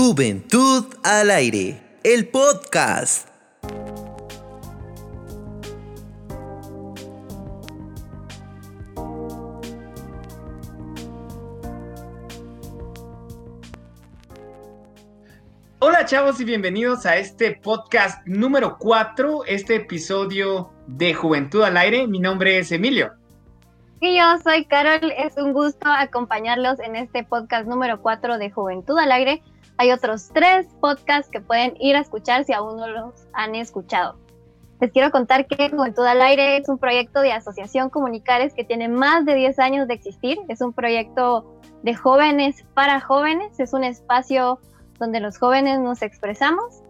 Juventud al aire, el podcast. Hola chavos y bienvenidos a este podcast número 4, este episodio de Juventud al aire. Mi nombre es Emilio. Y yo soy Carol, es un gusto acompañarlos en este podcast número 4 de Juventud al Aire. Hay otros tres podcasts que pueden ir a escuchar si aún no los han escuchado. Les quiero contar que Juventud al Aire es un proyecto de Asociación Comunicares que tiene más de 10 años de existir. Es un proyecto de jóvenes para jóvenes, es un espacio donde los jóvenes nos expresamos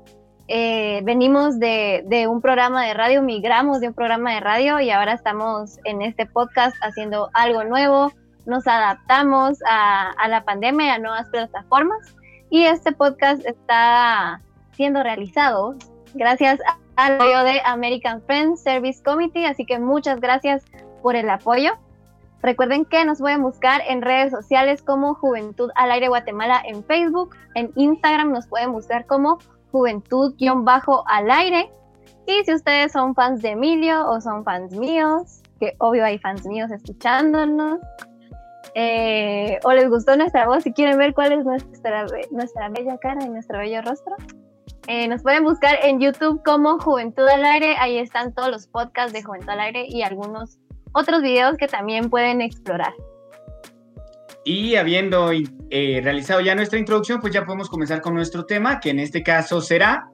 eh, venimos de, un programa de radio, migramos de un programa de radio y ahora estamos en este podcast haciendo algo nuevo, nos adaptamos a, la pandemia, a nuevas plataformas y este podcast está siendo realizado gracias al apoyo de American Friends Service Committee, así que muchas gracias por el apoyo. Recuerden que nos pueden buscar en redes sociales como Juventud al Aire Guatemala en Facebook, en Instagram nos pueden buscar como juventud-al aire. Y si ustedes son fans de Emilio o son fans míos, que obvio hay fans míos escuchándonos, eh, o les gustó nuestra voz y quieren ver cuál es nuestra, nuestra bella cara y nuestro bello rostro, eh, nos pueden buscar en YouTube como Juventud al Aire. Ahí están todos los podcasts de Juventud al Aire y algunos otros videos que también pueden explorar. Y habiendo eh, realizado ya nuestra introducción, pues ya podemos comenzar con nuestro tema, que en este caso será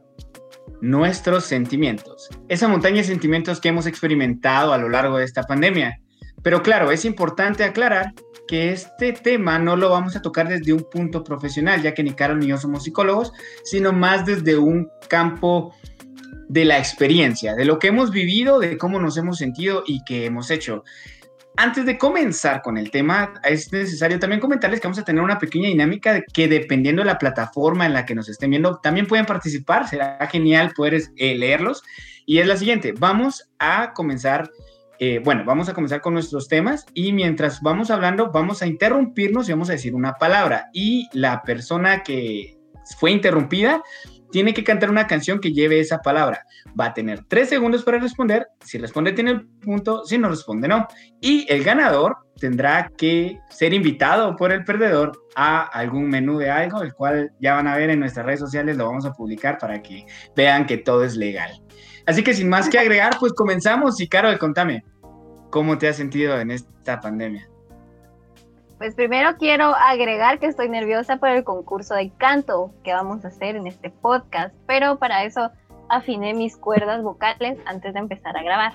nuestros sentimientos. Esa montaña de sentimientos que hemos experimentado a lo largo de esta pandemia. Pero claro, es importante aclarar que este tema no lo vamos a tocar desde un punto profesional, ya que ni Carol ni yo somos psicólogos, sino más desde un campo de la experiencia, de lo que hemos vivido, de cómo nos hemos sentido y qué hemos hecho. Antes de comenzar con el tema, es necesario también comentarles que vamos a tener una pequeña dinámica que dependiendo de la plataforma en la que nos estén viendo, también pueden participar. Será genial poder eh, leerlos. Y es la siguiente, vamos a comenzar, eh, bueno, vamos a comenzar con nuestros temas y mientras vamos hablando, vamos a interrumpirnos y vamos a decir una palabra. Y la persona que fue interrumpida tiene que cantar una canción que lleve esa palabra. Va a tener tres segundos para responder. Si responde, tiene el punto. Si no responde, no. Y el ganador tendrá que ser invitado por el perdedor a algún menú de algo, el cual ya van a ver en nuestras redes sociales, lo vamos a publicar para que vean que todo es legal. Así que sin más que agregar, pues comenzamos. Y Carol, contame, ¿cómo te has sentido en esta pandemia? Pues primero quiero agregar que estoy nerviosa por el concurso de canto que vamos a hacer en este podcast, pero para eso afiné mis cuerdas vocales antes de empezar a grabar.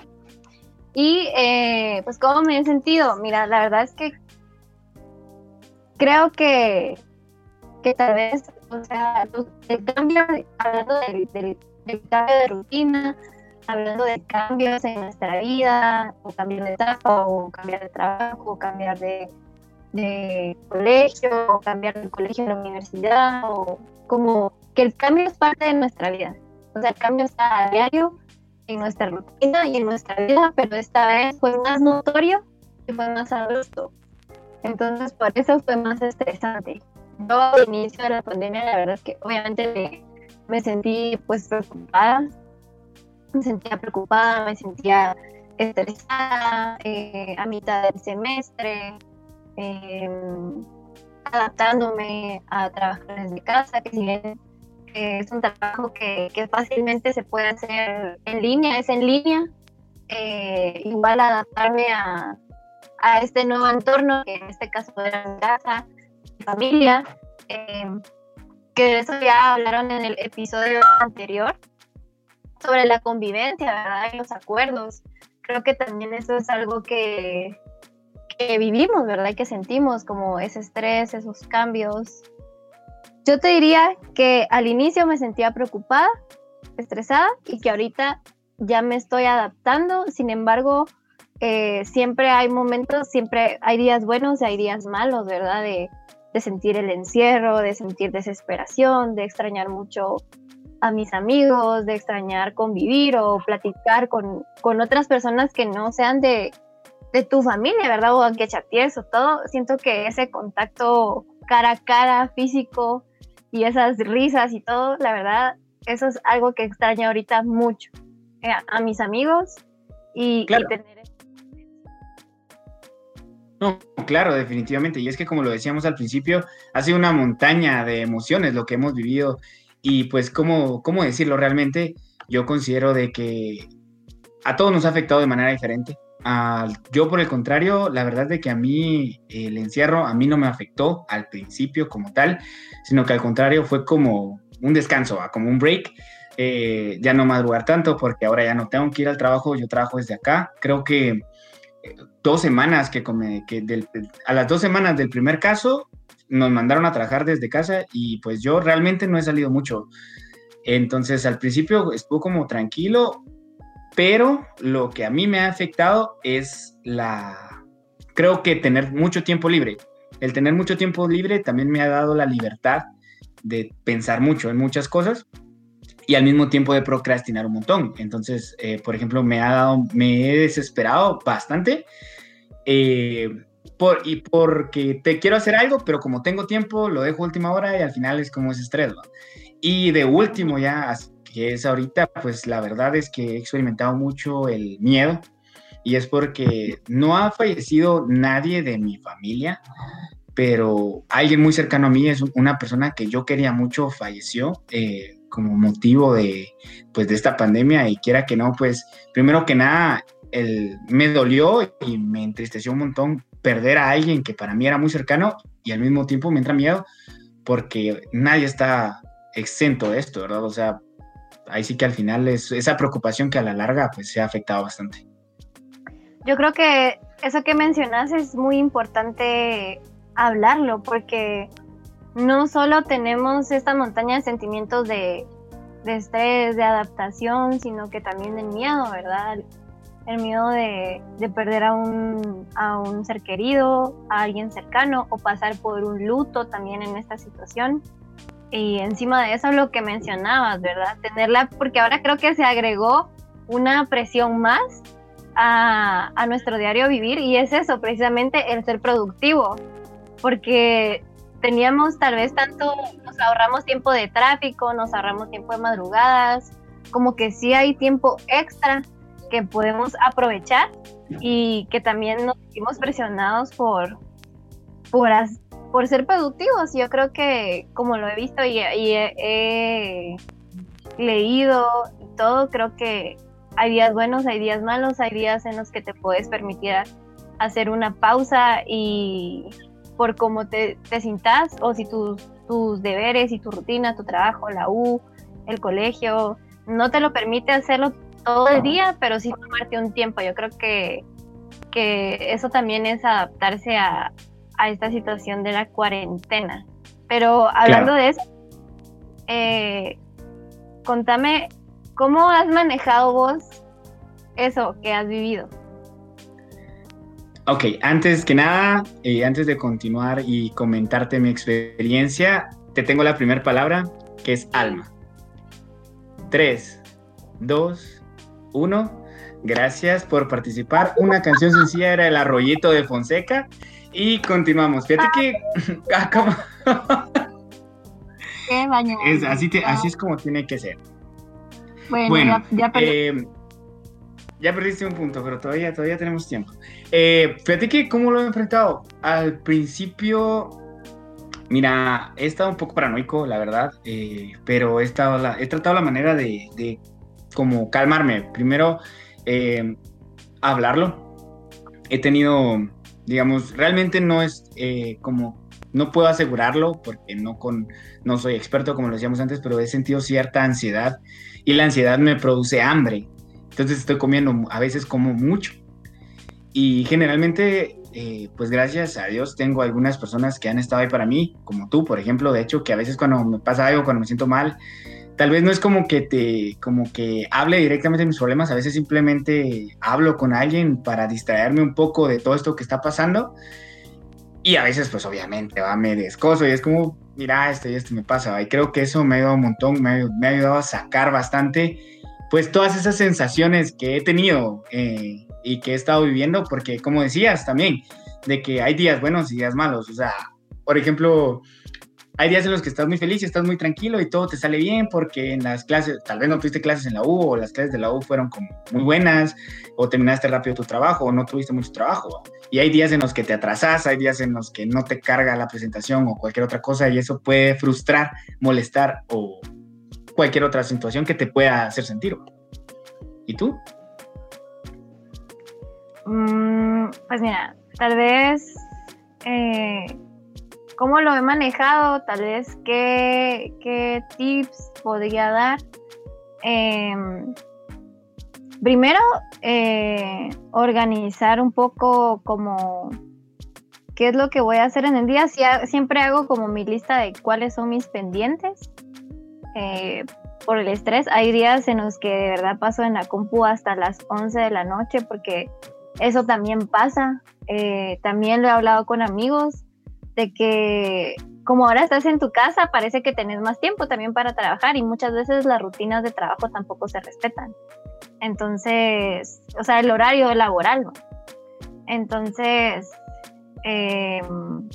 Y eh, pues cómo me he sentido, mira, la verdad es que creo que, que tal vez, o sea, el cambio, hablando del, del cambio de rutina, hablando de cambios en nuestra vida, o cambiar de etapa, o cambiar de trabajo, o cambiar de de colegio, o cambiar de colegio a la universidad, o como que el cambio es parte de nuestra vida. O sea, el cambio está a diario en nuestra rutina y en nuestra vida, pero esta vez fue más notorio y fue más abrupto. Entonces, por eso fue más estresante. Yo al inicio de la pandemia, la verdad es que obviamente me, sentí pues preocupada, me sentía preocupada, me sentía estresada eh, a mitad del semestre, Em, adaptándome a trabajar desde casa, que si bien es un trabajo que, fácilmente se puede hacer en línea, es en línea, eh, igual adaptarme a, este nuevo entorno, que en este caso era mi casa, mi familia, em, que de eso ya hablaron en el episodio anterior, sobre la convivencia, ¿verdad? Y los acuerdos. Creo que también eso es algo que, vivimos, ¿verdad? que sentimos como ese estrés, esos cambios. Yo te diría que al inicio me sentía preocupada, estresada y que ahorita ya me estoy adaptando. Sin embargo, eh, siempre hay momentos, siempre hay días buenos y hay días malos, ¿verdad? De, de, sentir el encierro, de sentir desesperación, de extrañar mucho a mis amigos, de extrañar convivir o platicar con, con otras personas que no sean de, de tu familia, ¿verdad? O aunque chatees o todo, siento que ese contacto cara a cara, físico, y esas risas y todo, la verdad, eso es algo que extraño ahorita mucho eh, a mis amigos y, Claro. y tener No, claro, definitivamente. Y es que como lo decíamos al principio, ha sido una montaña de emociones lo que hemos vivido. Y pues, ¿cómo, cómo decirlo realmente? Yo considero de que a todos nos ha afectado de manera diferente. Yo, por el contrario, la verdad de que a mí el encierro a mí no me afectó al principio como tal, sino que al contrario fue como un descanso, ¿va? como un break. Eh, ya no madrugar tanto porque ahora ya no tengo que ir al trabajo, yo trabajo desde acá. Creo que dos semanas que, come- que del- a las dos semanas del primer caso nos mandaron a trabajar desde casa y pues yo realmente no he salido mucho. Entonces al principio estuvo como tranquilo, pero lo que a mí me ha afectado es la, creo que tener mucho tiempo libre. El tener mucho tiempo libre también me ha dado la libertad de pensar mucho en muchas cosas y al mismo tiempo de procrastinar un montón. Entonces, eh, por ejemplo, me ha dado, me he desesperado bastante eh, por, y porque te quiero hacer algo, pero como tengo tiempo, lo dejo última hora y al final es como ese estrés. ¿va? Y de último ya, que es ahorita, pues la verdad es que he experimentado mucho el miedo y es porque no ha fallecido nadie de mi familia, pero alguien muy cercano a mí es una persona que yo quería mucho, falleció eh, como motivo de, pues, de esta pandemia y quiera que no, pues primero que nada, el, me dolió y me entristeció un montón perder a alguien que para mí era muy cercano y al mismo tiempo me entra miedo porque nadie está exento de esto, ¿verdad? O sea, ahí sí que al final es esa preocupación que a la larga pues se ha afectado bastante. Yo creo que eso que mencionas es muy importante hablarlo porque no solo tenemos esta montaña de sentimientos de, de estrés, de adaptación, sino que también del miedo, ¿verdad? El miedo de, de perder a un, a un ser querido, a alguien cercano o pasar por un luto también en esta situación. Y encima de eso lo que mencionabas, ¿verdad? Tenerla, porque ahora creo que se agregó una presión más a, a, nuestro diario vivir y es eso, precisamente el ser productivo, porque teníamos tal vez tanto, nos ahorramos tiempo de tráfico, nos ahorramos tiempo de madrugadas, como que sí hay tiempo extra que podemos aprovechar y que también nos sentimos presionados por, por, por ser productivos. Yo creo que como lo he visto y, he, leído todo, creo que hay días buenos, hay días malos, hay días en los que te puedes permitir hacer una pausa y por cómo te, te sintas o si tus, tus deberes y tu rutina, tu trabajo, la U, el colegio, no te lo permite hacerlo todo el día, pero sí tomarte un tiempo. Yo creo que, que eso también es adaptarse a, a esta situación de la cuarentena. Pero hablando claro. de eso, eh, contame ¿Cómo has manejado vos eso que has vivido? Ok, antes que nada, eh, antes de continuar y comentarte mi experiencia, te tengo la primera palabra, que es alma. Tres, dos, uno. Gracias por participar. Una canción sencilla era El Arroyito de Fonseca. Y continuamos. Fíjate que... Qué baño. Es, así, te, así es como tiene que ser. Bueno, bueno ya, ya, eh, ya, perdiste un punto, pero todavía, todavía tenemos tiempo. Eh, fíjate que cómo lo he enfrentado. Al principio, mira, he estado un poco paranoico, la verdad, eh, pero he, estado la, he tratado la manera de, de como calmarme. Primero, eh, hablarlo. He tenido, digamos, realmente no es eh, como no puedo asegurarlo porque no, con, no soy experto, como lo decíamos antes, pero he sentido cierta ansiedad y la ansiedad me produce hambre. Entonces estoy comiendo, a veces como mucho. Y generalmente, eh, pues gracias a Dios, tengo algunas personas que han estado ahí para mí, como tú, por ejemplo, de hecho, que a veces cuando me pasa algo, cuando me siento mal, tal vez no es como que te, como que hable directamente de mis problemas, a veces simplemente hablo con alguien para distraerme un poco de todo esto que está pasando. Y a veces, pues obviamente, ¿va? me descoso y es como, mira, esto y esto me pasa. Y creo que eso me ha ayudado un montón, me me ha, ayudado a sacar bastante, pues todas esas sensaciones que he tenido eh, y que he estado viviendo, porque como decías también, de que hay días buenos y días malos. O sea, por ejemplo, hay días en los que estás muy feliz y estás muy tranquilo y todo te sale bien porque en las clases, tal vez no tuviste clases en la U o las clases de la U fueron como muy buenas o terminaste rápido tu trabajo o no tuviste mucho trabajo. Y hay días en los que te atrasas, hay días en los que no te carga la presentación o cualquier otra cosa y eso puede frustrar, molestar o cualquier otra situación que te pueda hacer sentir. ¿Y tú? Mm, pues mira, tal vez eh, cómo lo he manejado, tal vez qué, tips podría dar. Em, primero, eh, organizar un poco como qué es lo que voy a hacer en el día. siempre hago como mi lista de cuáles son mis pendientes. Eh, por el estrés, hay días en los que de verdad paso en la compu hasta las 11 de la noche porque eso también pasa. Eh, también lo he hablado con amigos de que como ahora estás en tu casa, parece que tenés más tiempo también para trabajar y muchas veces las rutinas de trabajo tampoco se respetan. Entonces, o sea, el horario laboral. Entonces, em,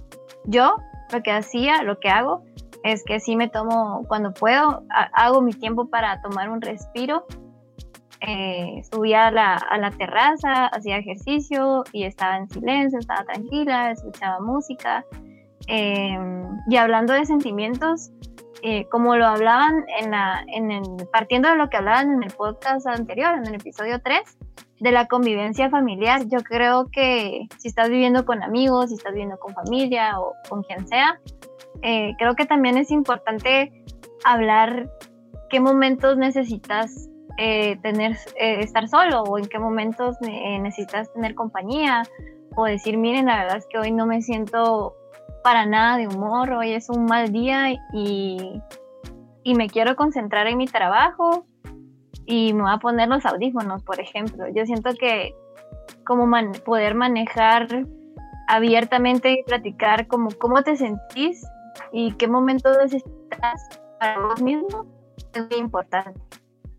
yo lo que hacía, lo que hago, es que sí me tomo, cuando puedo, hago mi tiempo para tomar un respiro. Eh, a la, a la terraza, hacía ejercicio y estaba en silencio, estaba tranquila, escuchaba música Em, y hablando de sentimientos, eh, como lo hablaban en la, en el, partiendo de lo que hablaban en el podcast anterior, en el episodio 3, de la convivencia familiar, yo creo que si estás viviendo con amigos, si estás viviendo con familia o con quien sea, eh, creo que también es importante hablar qué momentos necesitas eh, tener, estar solo o en qué momentos necesitas tener compañía o decir, miren, la verdad es que hoy no me siento para nada de humor, hoy es un mal día y, y me quiero concentrar en mi trabajo y me voy a poner los audífonos, por ejemplo. Yo siento que como poder manejar abiertamente y platicar como cómo te sentís y qué momento necesitas para vos mismo es muy importante.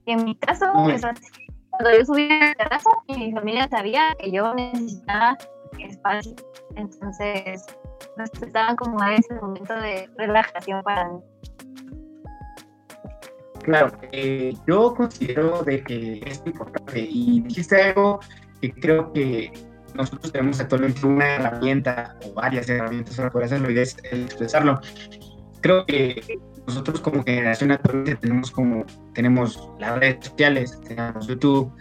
Y en mi caso, cuando yo subí a la terraza, mi familia sabía que yo necesitaba espacio. Entonces, necesitaban como ese momento de relajación para mí. Claro, eh, yo considero de que es importante y dijiste algo que creo que nosotros tenemos actualmente una herramienta o varias herramientas para poder hacerlo y es expresarlo. Creo que nosotros como generación actualmente tenemos como tenemos las redes sociales, tenemos YouTube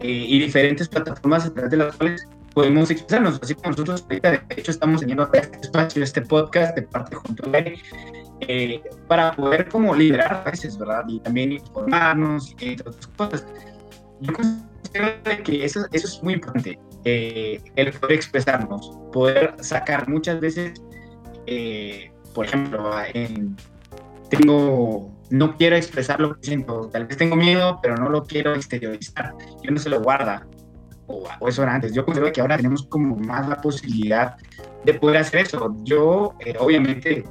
eh, y diferentes plataformas a través de las cuales podemos expresarnos, así como nosotros ahorita de hecho estamos teniendo este espacio, este podcast de parte junto a él, eh, para poder como liderar a veces, ¿verdad? Y también informarnos y otras cosas. Yo considero que eso, eso es muy importante, eh, el poder expresarnos, poder sacar muchas veces, eh, por ejemplo, tengo, no quiero expresar lo que siento, tal vez tengo miedo, pero no lo quiero exteriorizar, yo no se lo guarda, o, eso era antes. Yo considero que ahora tenemos como más la posibilidad de poder hacer eso. Yo, eh, obviamente,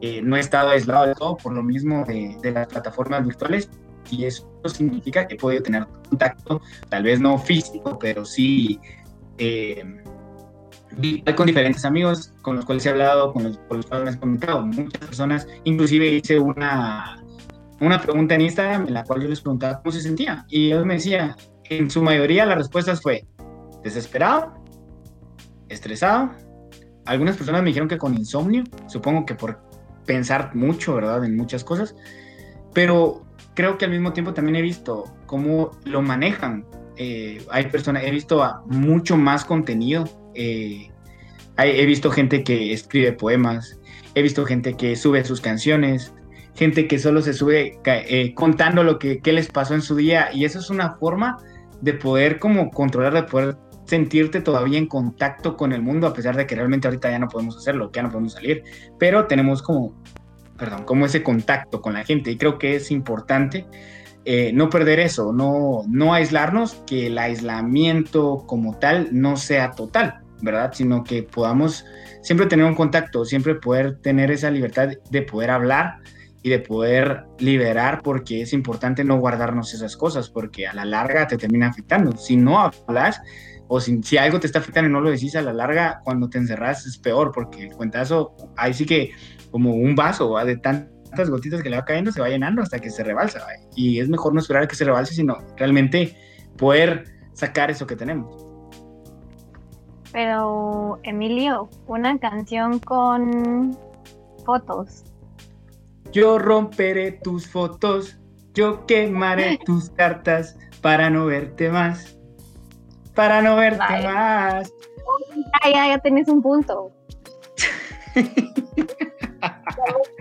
eh, no he estado aislado de todo por lo mismo de, de, las plataformas virtuales y eso significa que he podido tener contacto, tal vez no físico, pero sí eh, con diferentes amigos con los cuales he hablado, con los, con los cuales me he comentado. Muchas personas, inclusive hice una, una pregunta en Instagram en la cual yo les preguntaba cómo se sentía y ellos me decían, en su mayoría las respuestas fue desesperado, estresado. Algunas personas me dijeron que con insomnio, supongo que por pensar mucho, ¿verdad? En muchas cosas. Pero creo que al mismo tiempo también he visto cómo lo manejan. Eh, hay personas, he visto mucho más contenido. Eh, he visto gente que escribe poemas, he visto gente que sube sus canciones, gente que solo se sube eh, contando lo que les pasó en su día y eso es una forma de poder como controlar, de poder sentirte todavía en contacto con el mundo, a pesar de que realmente ahorita ya no podemos hacerlo, ya no podemos salir, pero tenemos como, perdón, como ese contacto con la gente y creo que es importante eh, no perder eso, no, no aislarnos, que el aislamiento como tal no sea total, ¿verdad? Sino que podamos siempre tener un contacto, siempre poder tener esa libertad de poder hablar, y de poder liberar porque es importante no guardarnos esas cosas porque a la larga te termina afectando. Si no hablas, o si, si, algo te está afectando y no lo decís a la larga, cuando te encerras es peor, porque el cuentazo, ahí sí que como un vaso de tantas gotitas que le va cayendo, se va llenando hasta que se rebalsa. Y es mejor no esperar a que se rebalse, sino realmente poder sacar eso que tenemos. Pero, Emilio, una canción con fotos. Yo romperé tus fotos, yo quemaré tus cartas para no verte más. Para no verte más. Ya, ya, ya tenés un punto.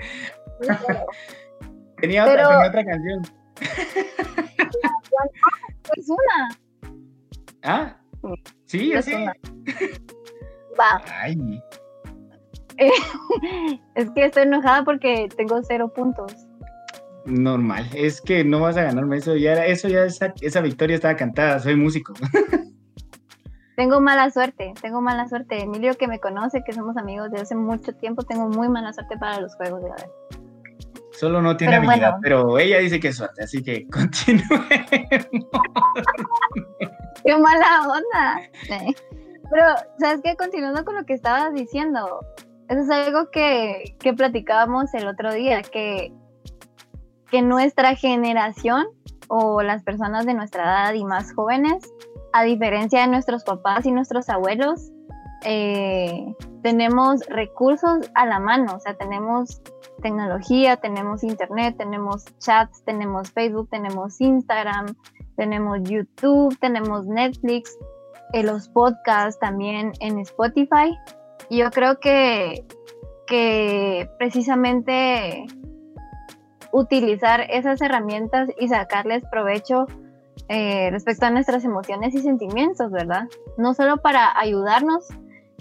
tenía, otra, tenía otra canción. Es una. Ah, sí, así. Va. Ay. es que estoy enojada porque tengo cero puntos. Normal, es que no vas a ganarme eso ya, eso ya esa, esa victoria estaba cantada, soy músico. tengo mala suerte, tengo mala suerte. Emilio que me conoce, que somos amigos de hace mucho tiempo, tengo muy mala suerte para los juegos de la vez. Solo no tiene habilidad, pero ella dice que es suerte, así que continúe. Qué mala onda. Pero, ¿sabes qué? Continuando con lo que estabas diciendo, eso es algo que, que platicábamos el otro día, que, que nuestra generación o las personas de nuestra edad y más jóvenes, a diferencia de nuestros papás y nuestros abuelos, eh, tenemos recursos a la mano, o sea, tenemos tecnología, tenemos internet, tenemos chats, tenemos Facebook, tenemos Instagram, tenemos YouTube, tenemos Netflix, eh, los podcasts también en Spotify. Yo creo que, que precisamente utilizar esas herramientas y sacarles provecho eh, respecto a nuestras emociones y sentimientos, ¿verdad? No solo para ayudarnos,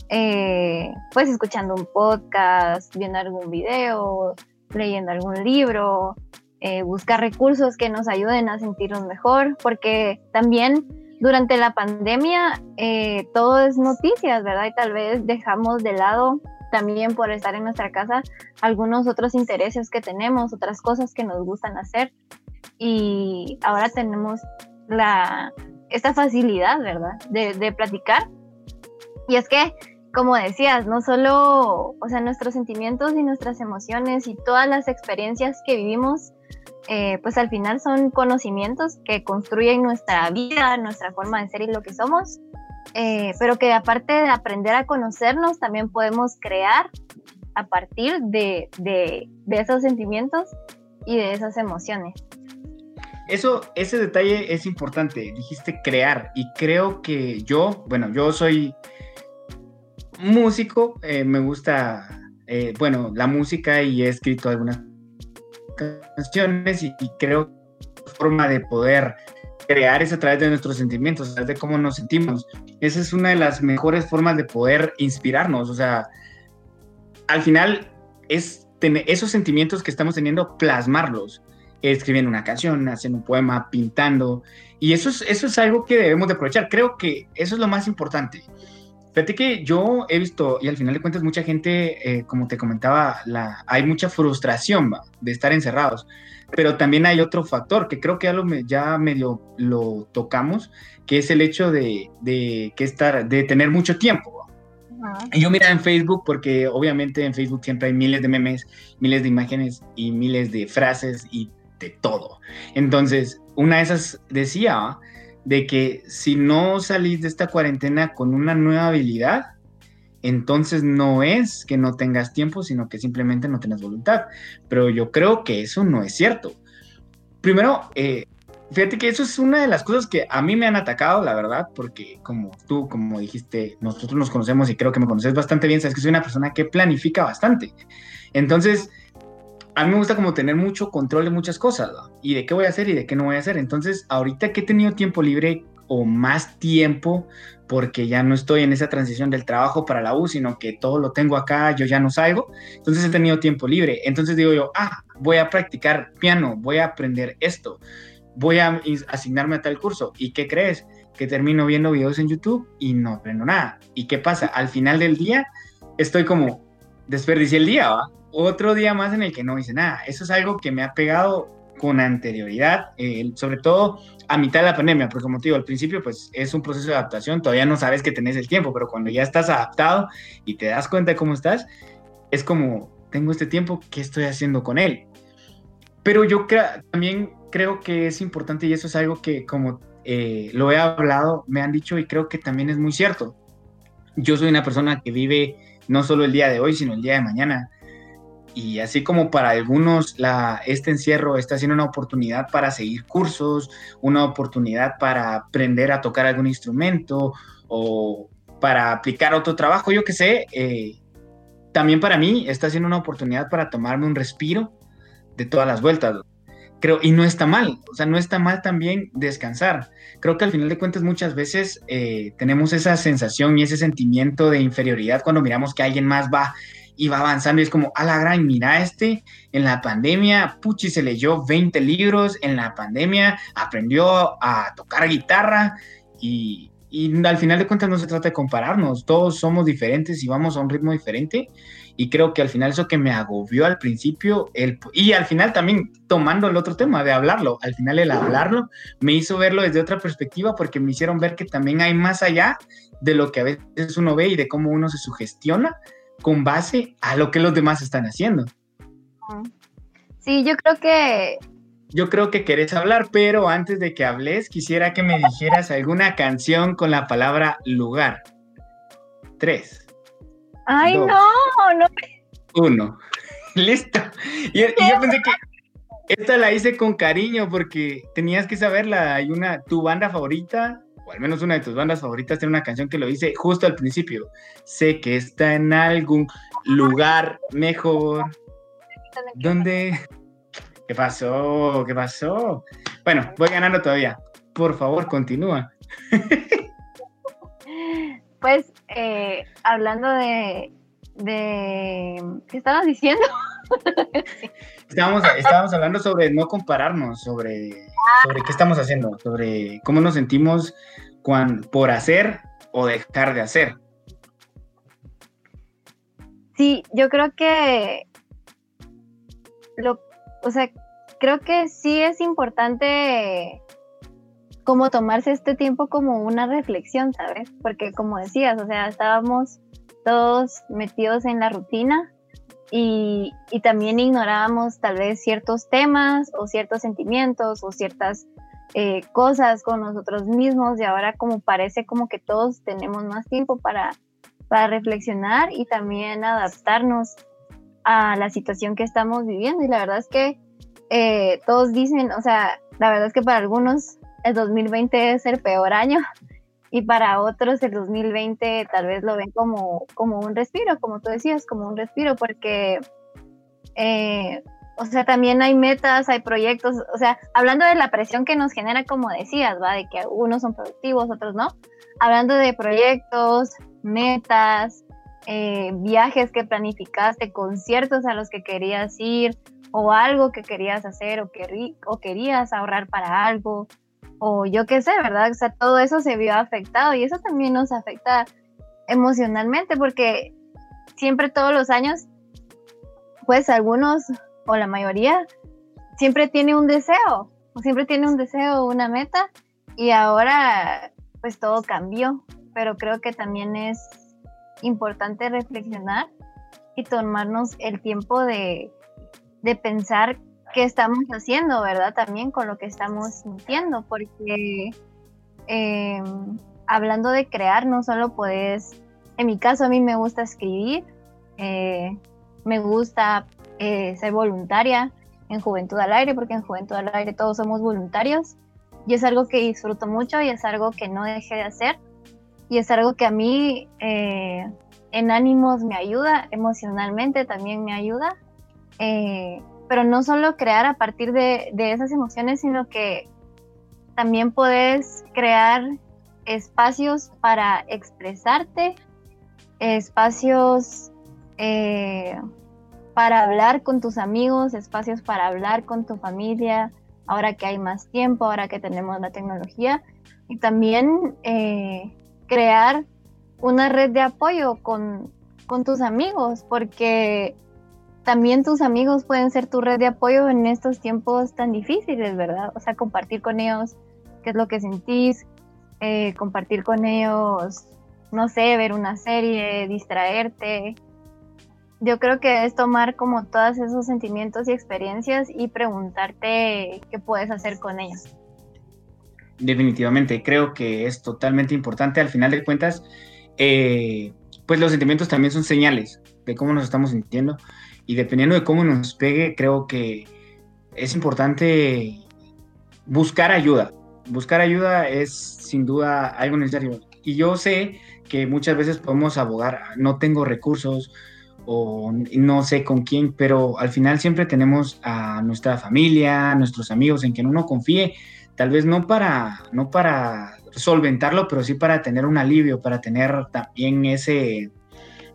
eh, pues escuchando un podcast, viendo algún video, leyendo algún libro, eh, buscar recursos que nos ayuden a sentirnos mejor, porque también durante la pandemia eh, todo es noticias, ¿verdad? Y tal vez dejamos de lado también por estar en nuestra casa algunos otros intereses que tenemos, otras cosas que nos gustan hacer. Y ahora tenemos la, esta facilidad, ¿verdad? De, de platicar. Y es que, como decías, no solo, o sea, nuestros sentimientos y nuestras emociones y todas las experiencias que vivimos eh, pues al final son conocimientos que construyen nuestra vida, nuestra forma de ser y lo que somos, eh, pero que aparte de aprender a conocernos, también podemos crear a partir de, de, esos sentimientos y de esas emociones. Eso, ese detalle es importante, dijiste crear, y creo que yo, bueno, yo soy músico, eh, me gusta, bueno, la música y he escrito algunas canciones y, creo que forma de poder crear es a través de nuestros sentimientos, a través de cómo nos sentimos. Esa es una de las mejores formas de poder inspirarnos. O sea, al final es tener esos sentimientos que estamos teniendo, plasmarlos, escribiendo una canción, haciendo un poema, pintando. Y eso es, eso es algo que debemos de aprovechar. Creo que eso es lo más importante. Fíjate que yo he visto, y al final de cuentas mucha gente, eh, como te comentaba, la, hay mucha frustración de estar encerrados, pero también hay otro factor que creo que ya, lo, ya medio lo tocamos, que es el hecho de, de que estar, de tener mucho tiempo. Y yo mira en Facebook, porque obviamente en Facebook siempre hay miles de memes, miles de imágenes y miles de frases y de todo. Entonces, una de esas decía, de que si no salís de esta cuarentena con una nueva habilidad, entonces no es que no tengas tiempo, sino que simplemente no tienes voluntad. Pero yo creo que eso no es cierto. Primero, eh, fíjate que eso es una de las cosas que a mí me han atacado, la verdad, porque como tú, como dijiste, nosotros nos conocemos y creo que me conoces bastante bien, sabes que soy una persona que planifica bastante. Entonces, a mí me gusta como tener mucho control de muchas cosas, Y de qué voy a hacer y de qué no voy a hacer. Entonces, ahorita que he tenido tiempo libre o más tiempo, porque ya no estoy en esa transición del trabajo para la U, sino que todo lo tengo acá, yo ya no salgo, entonces he tenido tiempo libre. Entonces digo yo, ah, voy a practicar piano, voy a aprender esto, voy a asignarme a tal curso. ¿Y qué crees? Que termino viendo videos en YouTube y no aprendo nada. ¿Y qué pasa? Al final del día estoy como, desperdicié el día, ¿va? Otro día más en el que no hice nada. Eso es algo que me ha pegado con anterioridad, eh, sobre todo a mitad de la pandemia, porque como te digo, al principio pues es un proceso de adaptación, todavía no sabes que tenés el tiempo, pero cuando ya estás adaptado y te das cuenta de cómo estás, es como, tengo este tiempo, ¿qué estoy haciendo con él? Pero yo también creo que es importante y eso es algo que como eh, lo he hablado, me han dicho y creo que también es muy cierto. Yo soy una persona que vive no solo el día de hoy, sino el día de mañana. Y así como para algunos la, este encierro está siendo una oportunidad para seguir cursos, una oportunidad para aprender a tocar algún instrumento o para aplicar otro trabajo, yo que sé, eh, también para mí está siendo una oportunidad para tomarme un respiro de todas las vueltas. Creo, y no está mal, o sea, no está mal también descansar. Creo que al final de cuentas muchas veces eh, tenemos esa sensación y ese sentimiento de inferioridad cuando miramos que alguien más va y va avanzando y es como, a la gran, mira este, en la pandemia, Puchi se leyó 20 libros, en la pandemia aprendió a tocar guitarra y, y al final de cuentas no se trata de compararnos, todos somos diferentes y vamos a un ritmo diferente. Y creo que al final eso que me agobió al principio, el, y al final también tomando el otro tema de hablarlo, al final el hablarlo me hizo verlo desde otra perspectiva porque me hicieron ver que también hay más allá de lo que a veces uno ve y de cómo uno se sugestiona con base a lo que los demás están haciendo. Sí, yo creo que yo creo que querés hablar, pero antes de que hables, quisiera que me dijeras alguna canción con la palabra lugar. Tres. Ay, no, no. Uno. Listo. Y, yo pensé que esta la hice con cariño porque tenías que saberla. Hay una, tu banda favorita, o al menos una de tus bandas favoritas, tiene una canción que lo dice justo al principio. Sé que está en algún lugar mejor. ¿Dónde? ¿Qué pasó? ¿Qué pasó? Bueno, voy ganando todavía. Por favor, continúa. pues, eh, hablando de, de... ¿Qué estabas diciendo? estábamos, estábamos hablando sobre no compararnos, sobre, sobre qué estamos haciendo, sobre cómo nos sentimos cuando, por hacer o dejar de hacer. Sí, yo creo que lo o sea, creo que sí es importante como tomarse este tiempo como una reflexión, ¿sabes? Porque como decías, o sea, estábamos todos metidos en la rutina y, también ignorábamos tal vez ciertos temas o ciertos sentimientos o ciertas eh, cosas con nosotros mismos y ahora como parece como que todos tenemos más tiempo para, para reflexionar y también adaptarnos a la situación que estamos viviendo. Y la verdad es que eh, todos dicen, o sea, la verdad es que para algunos el 2020 es el peor año y para otros el 2020 tal vez lo ven como, como un respiro, como tú decías, como un respiro, porque, eh, o sea, también hay metas, hay proyectos, o sea, hablando de la presión que nos genera, como decías, va, de que unos son productivos, otros no, hablando de proyectos, metas, eh, viajes que planificaste, conciertos a los que querías ir, o algo que querías hacer, o, que, o querías ahorrar para algo, o yo qué sé, ¿verdad? O sea, todo eso se vio afectado y eso también nos afecta emocionalmente porque siempre todos los años, pues algunos o la mayoría siempre tiene un deseo, o siempre tiene un deseo, una meta y ahora pues todo cambió, pero creo que también es importante reflexionar y tomarnos el tiempo de, pensar qué estamos haciendo, ¿verdad? También con lo que estamos sintiendo, porque em, hablando de crear, no solo puedes, en mi caso a mí me gusta escribir, eh, me gusta eh, ser voluntaria en Juventud al Aire, porque en Juventud al Aire todos somos voluntarios, y es algo que disfruto mucho y es algo que no dejé de hacer y es algo que a mí eh, en ánimos me ayuda, emocionalmente también me ayuda, eh, pero no solo crear a partir de, esas emociones, sino que también puedes crear espacios para expresarte, espacios eh, para hablar con tus amigos, espacios para hablar con tu familia, ahora que hay más tiempo, ahora que tenemos la tecnología, y también crear una red de apoyo con, tus amigos, porque también tus amigos pueden ser tu red de apoyo en estos tiempos tan difíciles, ¿verdad? O sea, compartir con ellos qué es lo que sentís, eh, compartir con ellos, no sé, ver una serie, distraerte. Yo creo que es tomar como todos esos sentimientos y experiencias y preguntarte qué puedes hacer con ellos. Definitivamente, creo que es totalmente importante. Al final de cuentas, eh, pues los sentimientos también son señales de cómo nos estamos sintiendo y dependiendo de cómo nos pegue, creo que es importante buscar ayuda. Buscar ayuda es sin duda algo necesario. Y yo sé que muchas veces podemos abogar, no tengo recursos o no sé con quién, pero al final siempre tenemos a nuestra familia, a nuestros amigos en quien uno confíe, tal vez no para, no para solventarlo, pero sí para tener un alivio, para tener también ese,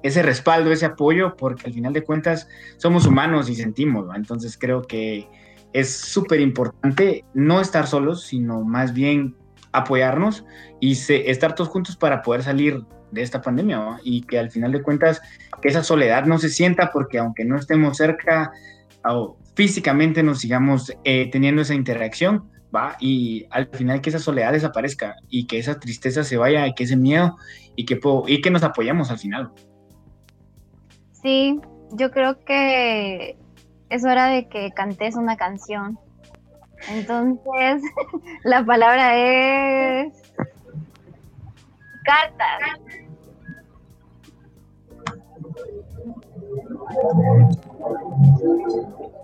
ese respaldo, ese apoyo, porque al final de cuentas somos humanos y sentimos, entonces creo que es súper importante no estar solos, sino más bien apoyarnos y estar todos juntos para poder salir de esta pandemia y que al final de cuentas que esa soledad no se sienta porque aunque no estemos cerca o físicamente nos sigamos eh, teniendo esa interacción, ¿va? Y al final que esa soledad desaparezca y que esa tristeza se vaya y que ese miedo y que, y que nos apoyemos al final. Sí, yo creo que es hora de que cantes una canción. Entonces, la palabra es cartas.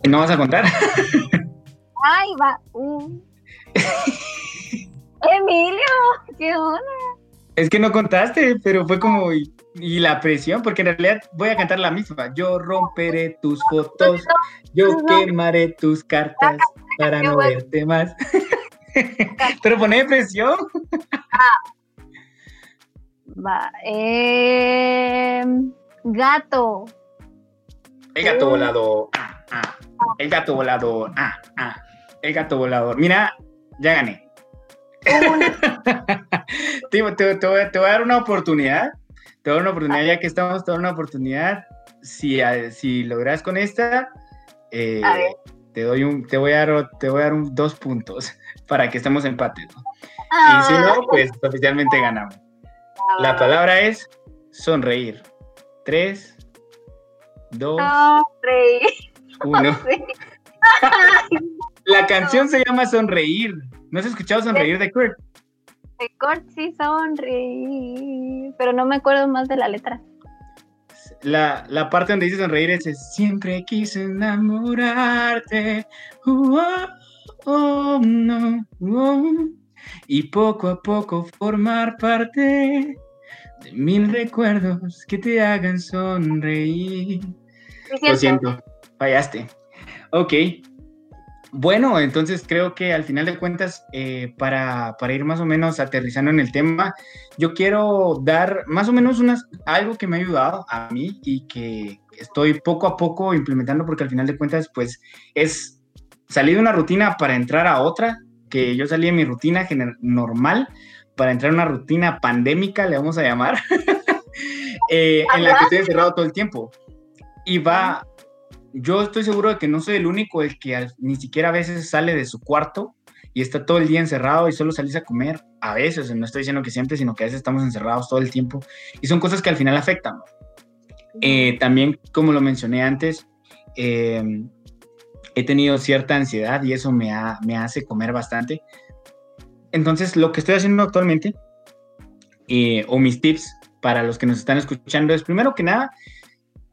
¿No vas a contar? Ay, va. Uh. Emilio, ¿qué onda? Es que no contaste, pero fue como y la presión, porque en realidad voy a cantar la misma. Yo romperé tus fotos, yo quemaré tus cartas para no verte más. Pero poné presión. Ah. Va. Eh, gato. El gato volador. El gato volador. El gato volador. Mira, ya gané. te, te, voy a dar una oportunidad te doy una oportunidad, ya que estamos, te doy una oportunidad. Si, si logras con esta, eh, te doy un, te voy a dar, te voy a dar un, dos puntos para que estemos empates. Y si no, pues oficialmente ganamos. La palabra es sonreír. Tres, dos, uno. La canción se llama Sonreír. ¿No has escuchado Sonreír de Kurt? De sí sonreír, pero no me acuerdo más de la letra. La, la parte donde dice sonreír es siempre quise enamorarte. Oh, oh, no, oh". y poco a poco formar parte de mil recuerdos que te hagan sonreír. Lo siento, fallaste. Ok, bueno, entonces creo que al final de cuentas, eh, para, ir más o menos aterrizando en el tema, yo quiero dar más o menos unas, algo que me ha ayudado a mí y que estoy poco a poco implementando porque al final de cuentas, pues es salir de una rutina para entrar a otra, que yo salí de mi rutina normal para entrar a una rutina pandémica, le vamos a llamar, eh, en la que estoy encerrado todo el tiempo. Y va, yo estoy seguro de que no soy el único el que ni siquiera a veces sale de su cuarto y está todo el día encerrado y solo salís a comer. A veces, no estoy diciendo que siempre, sino que a veces estamos encerrados todo el tiempo y son cosas que al final afectan. Eh, también, como lo mencioné antes, eh, he tenido cierta ansiedad y eso me, me hace comer bastante. Entonces, lo que estoy haciendo actualmente, eh, o mis tips para los que nos están escuchando, es primero que nada,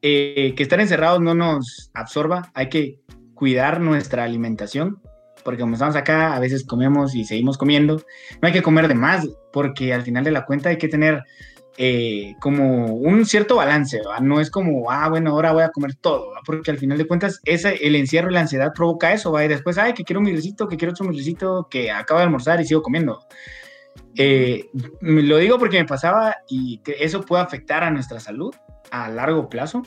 eh, que estar encerrados no nos absorba, hay que cuidar nuestra alimentación, porque como estamos acá, a veces comemos y seguimos comiendo, no hay que comer de más, porque al final de la cuenta hay que tener eh, como un cierto balance, no es como, ah, bueno, ahora voy a comer todo, porque al final de cuentas ese, el encierro y la ansiedad provoca eso, ¿va? y después, ay, que quiero un mirrecito, que quiero otro mirrecito, que acabo de almorzar y sigo comiendo. Eh, lo digo porque me pasaba y que eso puede afectar a nuestra salud a largo plazo.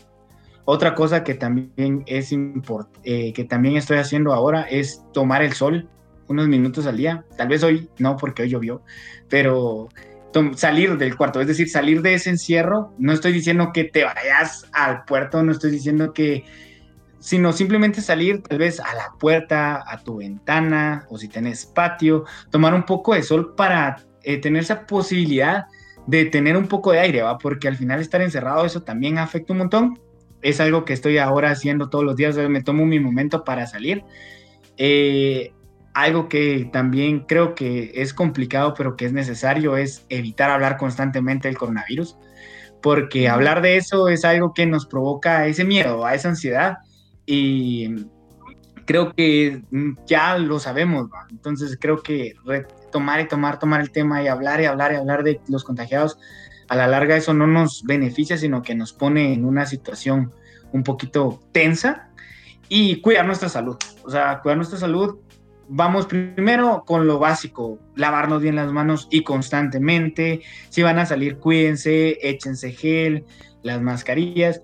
Otra cosa que también es eh, que también estoy haciendo ahora es tomar el sol unos minutos al día. Tal vez hoy no, porque hoy llovió, pero salir del cuarto, es decir, salir de ese encierro. No estoy diciendo que te vayas al puerto, no estoy diciendo que sino simplemente salir tal vez a la puerta, a tu ventana, o si tenés patio, tomar un poco de sol para eh, tener esa posibilidad de tener un poco de aire, ¿va? Porque al final estar encerrado eso también afecta un montón. Es algo que estoy ahora haciendo todos los días, me tomo mi momento para salir. Eh, algo que también creo que es complicado, pero que es necesario, es evitar hablar constantemente del coronavirus, porque hablar de eso es algo que nos provoca ese miedo, a esa ansiedad, y creo que ya lo sabemos, entonces creo que tomar y tomar, tomar el tema y hablar y hablar y hablar de los contagiados, a la larga eso no nos beneficia, sino que nos pone en una situación un poquito tensa y cuidar nuestra salud, o sea, cuidar nuestra salud vamos primero con lo básico, lavarnos bien las manos y constantemente. Si van a salir, cuídense, échense gel, las mascarillas.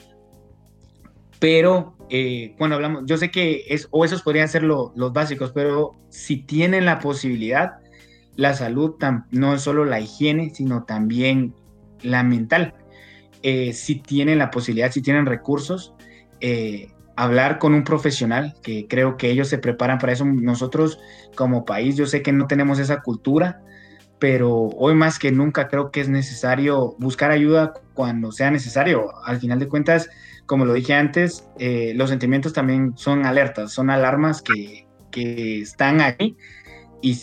Pero eh, cuando hablamos, yo sé que es, o esos podrían ser los básicos, pero si tienen la posibilidad, la salud no solo la higiene, sino también la mental. Eh, si tienen la posibilidad, si tienen recursos, eh, hablar con un profesional, que creo que ellos se preparan para eso. Nosotros como país, yo sé que no tenemos esa cultura, pero hoy más que nunca creo que es necesario buscar ayuda cuando sea necesario. Al final de cuentas, como lo dije antes, eh, los sentimientos también son alertas, son alarmas que, que están ahí y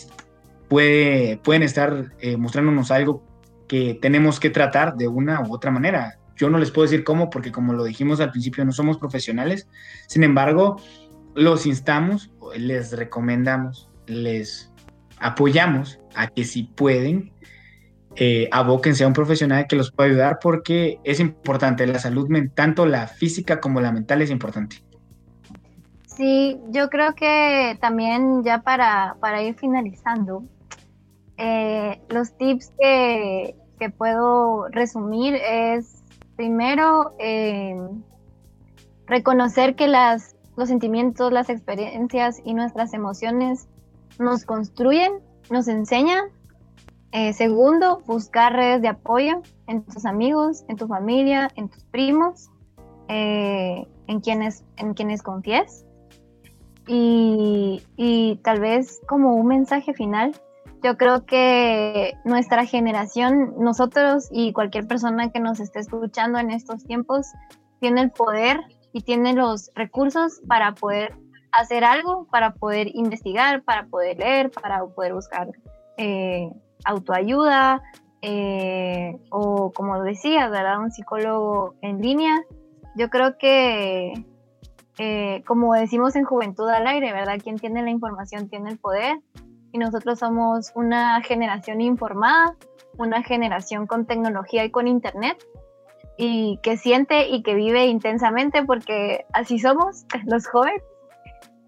puede, pueden estar eh, mostrándonos algo que tenemos que tratar de una u otra manera. Yo no les puedo decir cómo, porque como lo dijimos al principio, no somos profesionales. Sin embargo, los instamos, les recomendamos, les apoyamos a que si pueden, eh, abóquense a un profesional que los pueda ayudar porque es importante, la salud, tanto la física como la mental es importante. Sí, yo creo que también ya para, para ir finalizando, eh, los tips que, que puedo resumir es primero, eh, reconocer que las, los sentimientos, las experiencias y nuestras emociones nos construyen, nos enseñan. Eh, segundo, buscar redes de apoyo en tus amigos, en tu familia, en tus primos, eh, en, quienes, en quienes confíes. Y, tal vez como un mensaje final, yo creo que nuestra generación, nosotros y cualquier persona que nos esté escuchando en estos tiempos, tiene el poder y tiene los recursos para poder hacer algo, para poder investigar, para poder leer, para poder buscar eh, autoayuda eh, o como decía, ¿verdad? Un psicólogo en línea. Yo creo que, eh, como decimos en Juventud al Aire, ¿verdad? Quien tiene la información tiene el poder y nosotros somos una generación informada, una generación con tecnología y con internet y que siente y que vive intensamente porque así somos los jóvenes,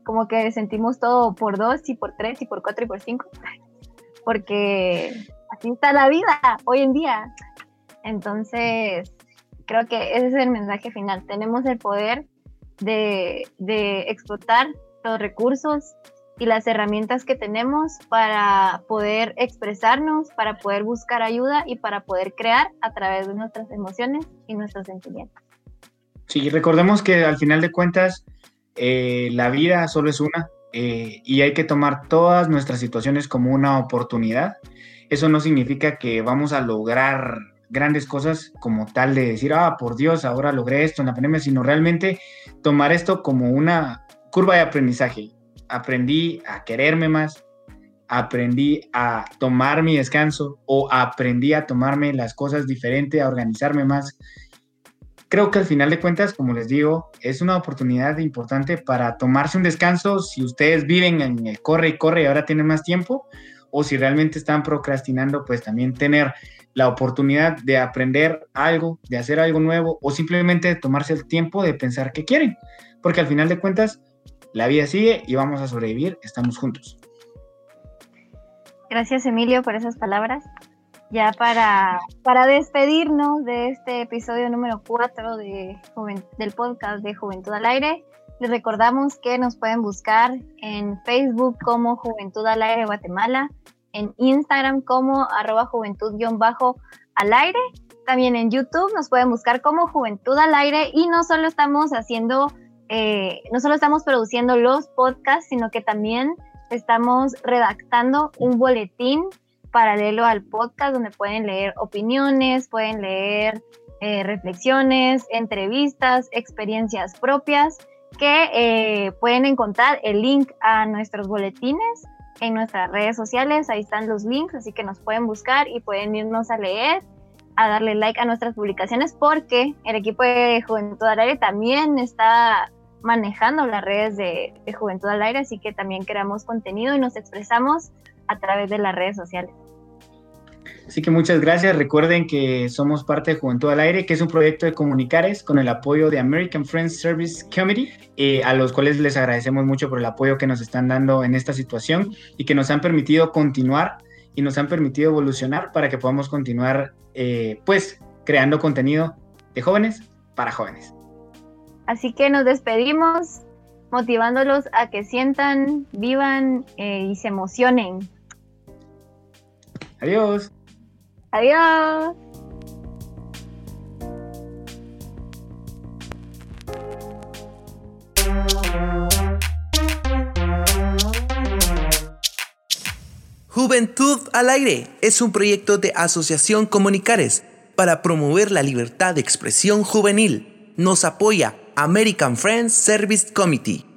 como que sentimos todo por dos y por tres y por cuatro y por cinco, porque así está la vida hoy en día. Entonces, creo que ese es el mensaje final. Tenemos el poder de, de explotar los recursos y las herramientas que tenemos para poder expresarnos, para poder buscar ayuda y para poder crear a través de nuestras emociones y nuestros sentimientos. Sí, recordemos que al final de cuentas eh, la vida solo es una eh, y hay que tomar todas nuestras situaciones como una oportunidad. Eso no significa que vamos a lograr grandes cosas como tal de decir, ah, por Dios, ahora logré esto en la pandemia, sino realmente tomar esto como una curva de aprendizaje aprendí a quererme más, aprendí a tomar mi descanso o aprendí a tomarme las cosas diferente, a organizarme más. Creo que al final de cuentas, como les digo, es una oportunidad importante para tomarse un descanso si ustedes viven en el corre y corre y ahora tienen más tiempo o si realmente están procrastinando, pues también tener la oportunidad de aprender algo, de hacer algo nuevo o simplemente de tomarse el tiempo de pensar qué quieren. Porque al final de cuentas, la vida sigue y vamos a sobrevivir, estamos juntos. Gracias Emilio por esas palabras. Ya para, para despedirnos de este episodio número 4 de del podcast de Juventud al Aire, les recordamos que nos pueden buscar en Facebook como Juventud al Aire Guatemala, en Instagram como arroba juventud-al aire, también en YouTube nos pueden buscar como Juventud al Aire y no solo estamos haciendo eh, no solo estamos produciendo los podcasts, sino que también estamos redactando un boletín paralelo al podcast donde pueden leer opiniones, pueden leer eh, reflexiones, entrevistas, experiencias propias que eh, pueden encontrar el link a nuestros boletines en nuestras redes sociales, ahí están los links, así que nos pueden buscar y pueden irnos a leer, a darle like a nuestras publicaciones, porque el equipo de Juventud al Aire también está manejando las redes de, de Juventud al Aire, así que también creamos contenido y nos expresamos a través de las redes sociales. Así que muchas gracias. Recuerden que somos parte de Juventud al Aire, que es un proyecto de comunicares con el apoyo de American Friends Service Committee, eh, a los cuales les agradecemos mucho por el apoyo que nos están dando en esta situación y que nos han permitido continuar y nos han permitido evolucionar para que podamos continuar, eh, pues, creando contenido de jóvenes para jóvenes. Así que nos despedimos motivándolos a que sientan, vivan eh, y se emocionen. Adiós. Adiós. Juventud al Aire es un proyecto de Asociación Comunicares para promover la libertad de expresión juvenil. Nos apoya American Friends Service Committee.